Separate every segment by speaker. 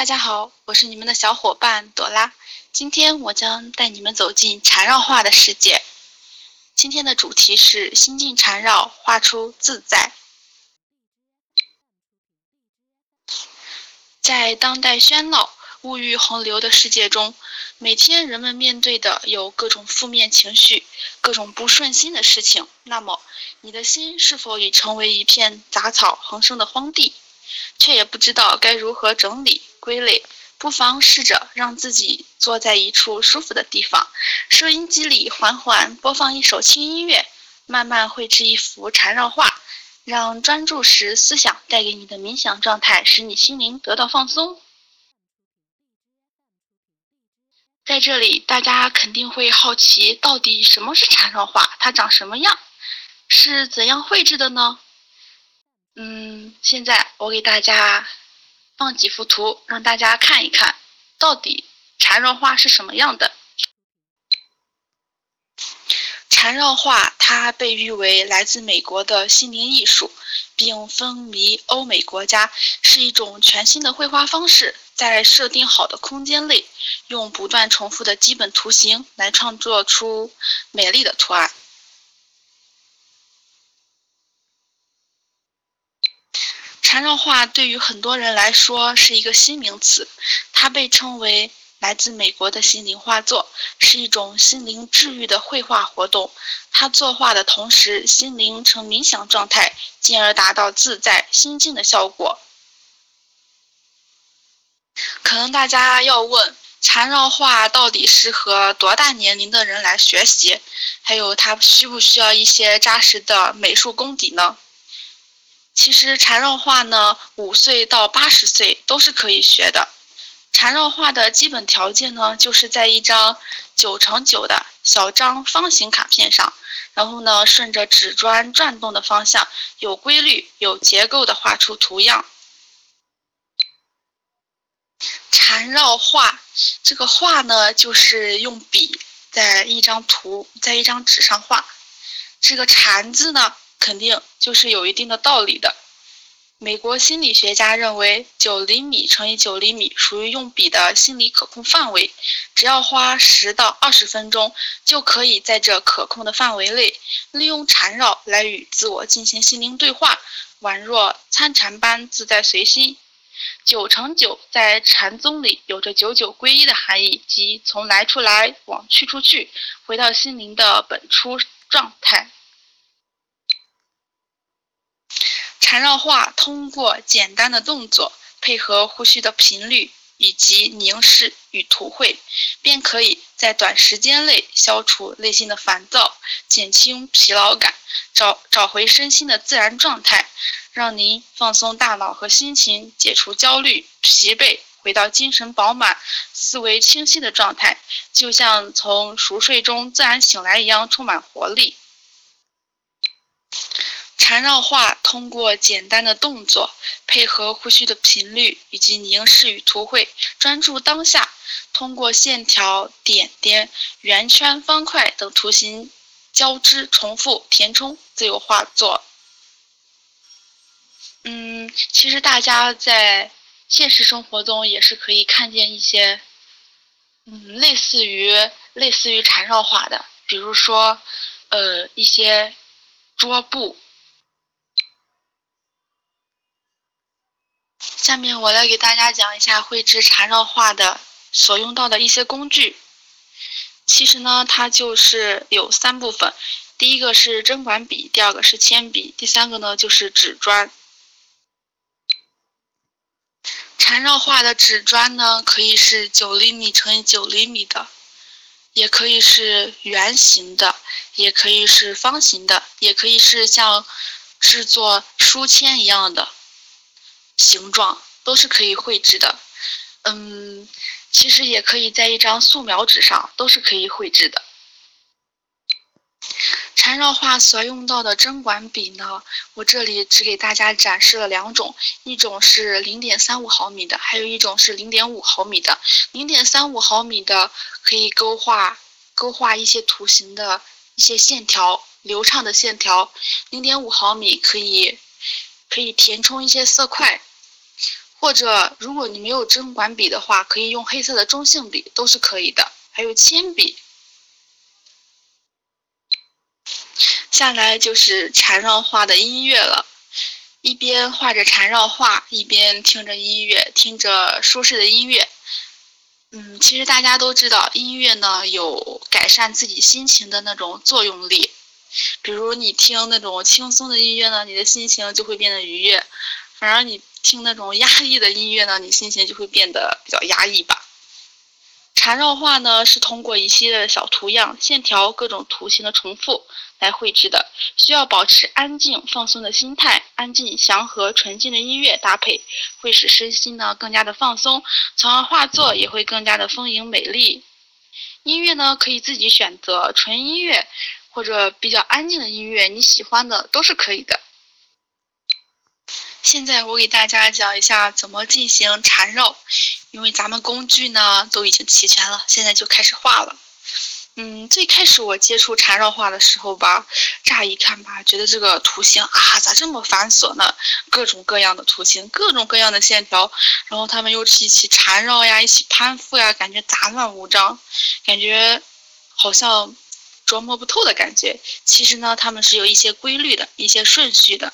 Speaker 1: 大家好，我是你们的小伙伴朵拉。今天我将带你们走进缠绕画的世界。今天的主题是心境缠绕，画出自在。在当代喧闹、物欲横流的世界中，每天人们面对的有各种负面情绪、各种不顺心的事情。那么，你的心是否已成为一片杂草横生的荒地，却也不知道该如何整理？归类，不妨试着让自己坐在一处舒服的地方，收音机里缓缓播放一首轻音乐，慢慢绘制一幅缠绕画，让专注时思想带给你的冥想状态，使你心灵得到放松。在这里，大家肯定会好奇，到底什么是缠绕画？它长什么样？是怎样绘制的呢？现在我给大家。放几幅图让大家看一看，到底缠绕画是什么样的？缠绕画它被誉为来自美国的心灵艺术，并风靡欧美国家，是一种全新的绘画方式。在设定好的空间内，用不断重复的基本图形来创作出美丽的图案。缠绕画对于很多人来说是一个新名词，它被称为来自美国的心灵画作，是一种心灵治愈的绘画活动。它作画的同时，心灵呈冥想状态，进而达到自在心静的效果。可能大家要问，缠绕画到底适合多大年龄的人来学习？还有，它需不需要一些扎实的美术功底呢？其实缠绕画呢，五岁到八十岁都是可以学的。缠绕画的基本条件呢，就是在一张九乘九的小张方形卡片上，然后呢，顺着纸砖转动的方向，有规律、有结构的画出图样。缠绕画，这个画呢，就是用笔在一张图，在一张纸上画。这个缠字呢。肯定就是有一定的道理的。美国心理学家认为，九厘米乘以九厘米属于用笔的心理可控范围，只要花十到二十分钟，就可以在这可控的范围内，利用缠绕来与自我进行心灵对话，宛若参禅般自在随心。九乘九在禅宗里有着九九归一的含义，即从来处来往去处去，回到心灵的本初状态。缠绕画通过简单的动作，配合呼吸的频率以及凝视与图绘，便可以在短时间内消除内心的烦躁，减轻疲劳感，找找回身心的自然状态，让您放松大脑和心情，解除焦虑、疲惫，回到精神饱满、思维清晰的状态，就像从熟睡中自然醒来一样，充满活力。缠绕画通过简单的动作，配合呼吸的频率以及凝视与图绘，专注当下。通过线条、点点、圆圈、方块等图形交织、重复、填充，自由画作。嗯，其实大家在现实生活中也是可以看见一些，嗯，类似于类似于缠绕画的，比如说，呃，一些桌布。下面我来给大家讲一下绘制缠绕画的所用到的一些工具。其实呢，它就是有三部分，第一个是针管笔，第二个是铅笔，第三个呢就是纸砖。缠绕画的纸砖呢，可以是九厘米乘以九厘米的，也可以是圆形的，也可以是方形的，也可以是像制作书签一样的。形状都是可以绘制的，嗯，其实也可以在一张素描纸上，都是可以绘制的。缠绕画所用到的针管笔呢，我这里只给大家展示了两种，一种是零点三五毫米的，还有一种是零点五毫米的。零点三五毫米的可以勾画勾画一些图形的一些线条，流畅的线条。零点五毫米可以可以填充一些色块。或者如果你没有针管笔的话，可以用黑色的中性笔，都是可以的。还有铅笔。下来就是缠绕画的音乐了，一边画着缠绕画，一边听着音乐，听着舒适的音乐。嗯，其实大家都知道，音乐呢有改善自己心情的那种作用力。比如你听那种轻松的音乐呢，你的心情就会变得愉悦；反而你听那种压抑的音乐呢，你心情就会变得比较压抑吧。缠绕画呢，是通过一系列的小图样、线条、各种图形的重复来绘制的，需要保持安静、放松的心态，安静、祥和、纯净的音乐搭配，会使身心呢更加的放松，从而画作也会更加的丰盈美丽。音乐呢，可以自己选择纯音乐或者比较安静的音乐，你喜欢的都是可以的。现在我给大家讲一下怎么进行缠绕，因为咱们工具呢都已经齐全了，现在就开始画了。嗯，最开始我接触缠绕画的时候吧，乍一看吧，觉得这个图形啊咋这么繁琐呢？各种各样的图形，各种各样的线条，然后它们又是一起缠绕呀，一起攀附呀，感觉杂乱无章，感觉好像琢磨不透的感觉。其实呢，它们是有一些规律的，一些顺序的。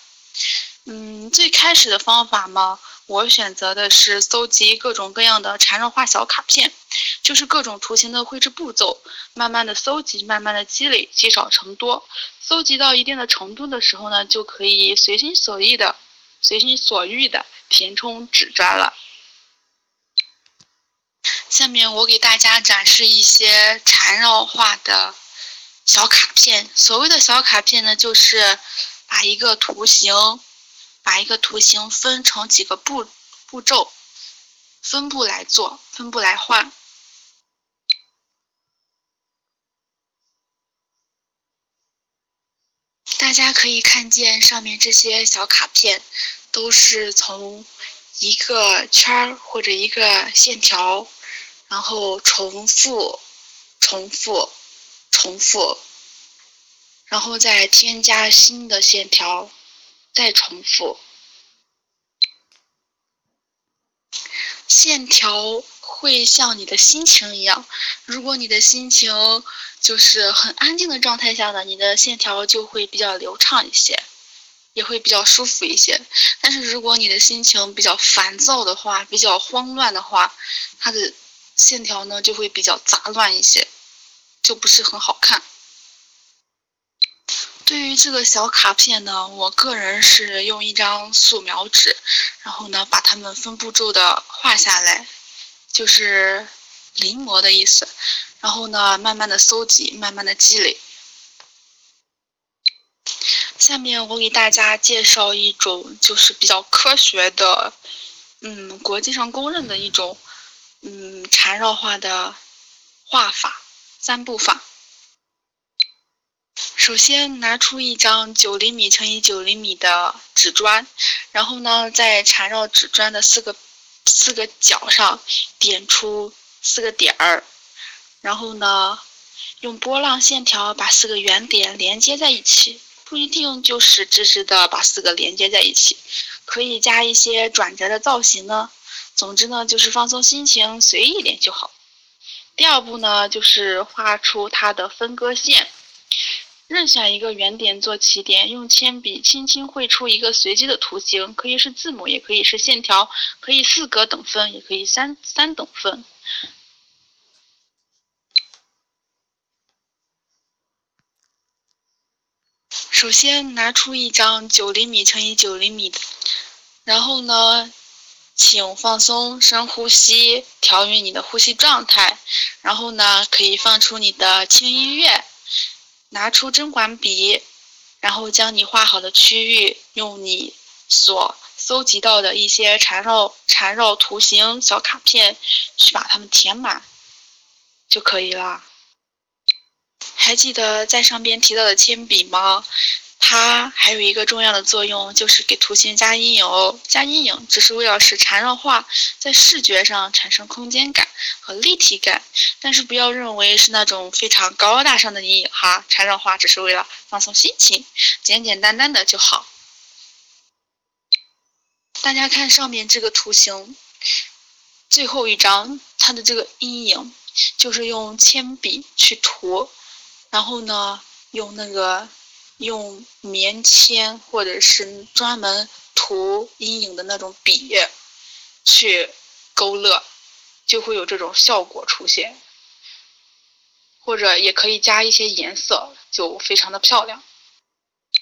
Speaker 1: 嗯，最开始的方法嘛，我选择的是搜集各种各样的缠绕画小卡片，就是各种图形的绘制步骤，慢慢的搜集，慢慢的积累，积少成多。搜集到一定的程度的时候呢，就可以随心所欲的、随心所欲的填充纸砖了。下面我给大家展示一些缠绕画的小卡片。所谓的小卡片呢，就是把一个图形。把一个图形分成几个步步骤，分步来做，分步来画。大家可以看见上面这些小卡片，都是从一个圈儿或者一个线条，然后重复、重复、重复，然后再添加新的线条。再重复，线条会像你的心情一样。如果你的心情就是很安静的状态下呢，你的线条就会比较流畅一些，也会比较舒服一些。但是如果你的心情比较烦躁的话，比较慌乱的话，它的线条呢就会比较杂乱一些，就不是很好看。对于这个小卡片呢，我个人是用一张素描纸，然后呢把它们分步骤的画下来，就是临摹的意思。然后呢慢慢的搜集，慢慢的积累。下面我给大家介绍一种就是比较科学的，嗯，国际上公认的一种，嗯，缠绕画的画法，三步法。首先拿出一张九厘米乘以九厘米的纸砖，然后呢，在缠绕纸砖的四个四个角上点出四个点儿，然后呢，用波浪线条把四个圆点连接在一起，不一定就是直直的把四个连接在一起，可以加一些转折的造型呢。总之呢，就是放松心情，随意一点就好。第二步呢，就是画出它的分割线。任选一个圆点做起点，用铅笔轻轻绘出一个随机的图形，可以是字母，也可以是线条，可以四格等分，也可以三三等分。首先拿出一张九厘米乘以九厘米的，然后呢，请放松，深呼吸，调匀你的呼吸状态，然后呢，可以放出你的轻音乐。拿出针管笔，然后将你画好的区域用你所搜集到的一些缠绕缠绕图形小卡片去把它们填满就可以了。还记得在上边提到的铅笔吗？它还有一个重要的作用，就是给图形加阴影哦。加阴影只是为了使缠绕画在视觉上产生空间感和立体感，但是不要认为是那种非常高大上的阴影哈。缠绕画只是为了放松心情，简简单单的就好。大家看上面这个图形，最后一张它的这个阴影，就是用铅笔去涂，然后呢，用那个用棉签或者是专门涂阴影的那种笔去勾勒，就会有这种效果出现。或者也可以加一些颜色，就非常的漂亮。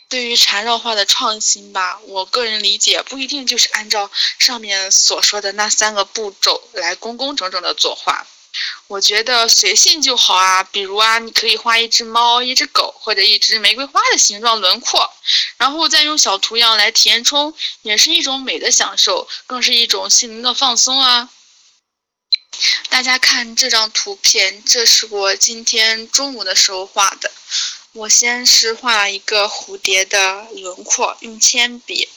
Speaker 1: 对于缠绕画的创新吧，我个人理解不一定就是按照上面所说的那三个步骤来工工整整的作画。我觉得随性就好啊，比如啊，你可以画一只猫、一只狗或者一只玫瑰花的形状轮廓，然后再用小图样来填充，也是一种美的享受，更是一种心灵的放松啊。大家看这张图片，这是我今天中午的时候画的。我先是画了一个蝴蝶的轮廓，用铅笔，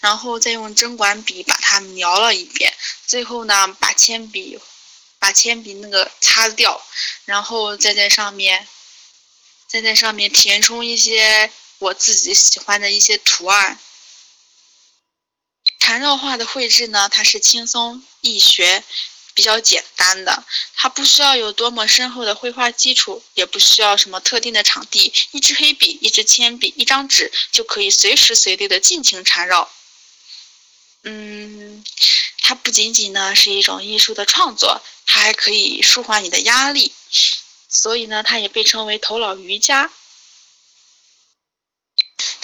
Speaker 1: 然后再用针管笔把它描了一遍。最后呢，把铅笔把铅笔那个擦掉，然后再在上面再在上面填充一些我自己喜欢的一些图案。缠绕画的绘制呢，它是轻松易学。比较简单的，它不需要有多么深厚的绘画基础，也不需要什么特定的场地，一支黑笔、一支铅笔、一张纸就可以随时随地的尽情缠绕。嗯，它不仅仅呢是一种艺术的创作，它还可以舒缓你的压力，所以呢，它也被称为头脑瑜伽。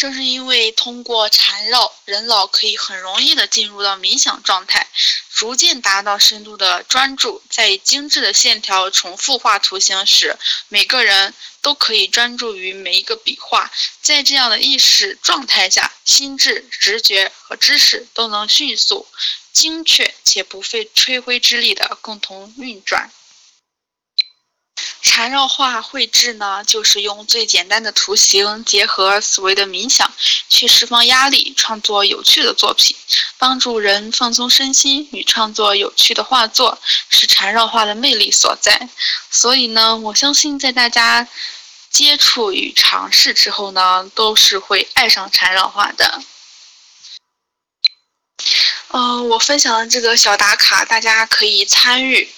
Speaker 1: 正是因为通过缠绕，人脑可以很容易的进入到冥想状态，逐渐达到深度的专注。在以精致的线条重复画图形时，每个人都可以专注于每一个笔画。在这样的意识状态下，心智、直觉和知识都能迅速、精确且不费吹灰之力的共同运转。缠绕画绘制呢，就是用最简单的图形结合所谓的冥想，去释放压力，创作有趣的作品，帮助人放松身心与创作有趣的画作，是缠绕画的魅力所在。所以呢，我相信在大家接触与尝试之后呢，都是会爱上缠绕画的。嗯，我分享的这个小打卡，大家可以参与。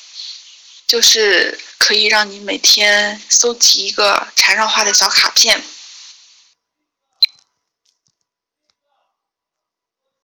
Speaker 1: 就是可以让你每天搜集一个缠绕画的小卡片。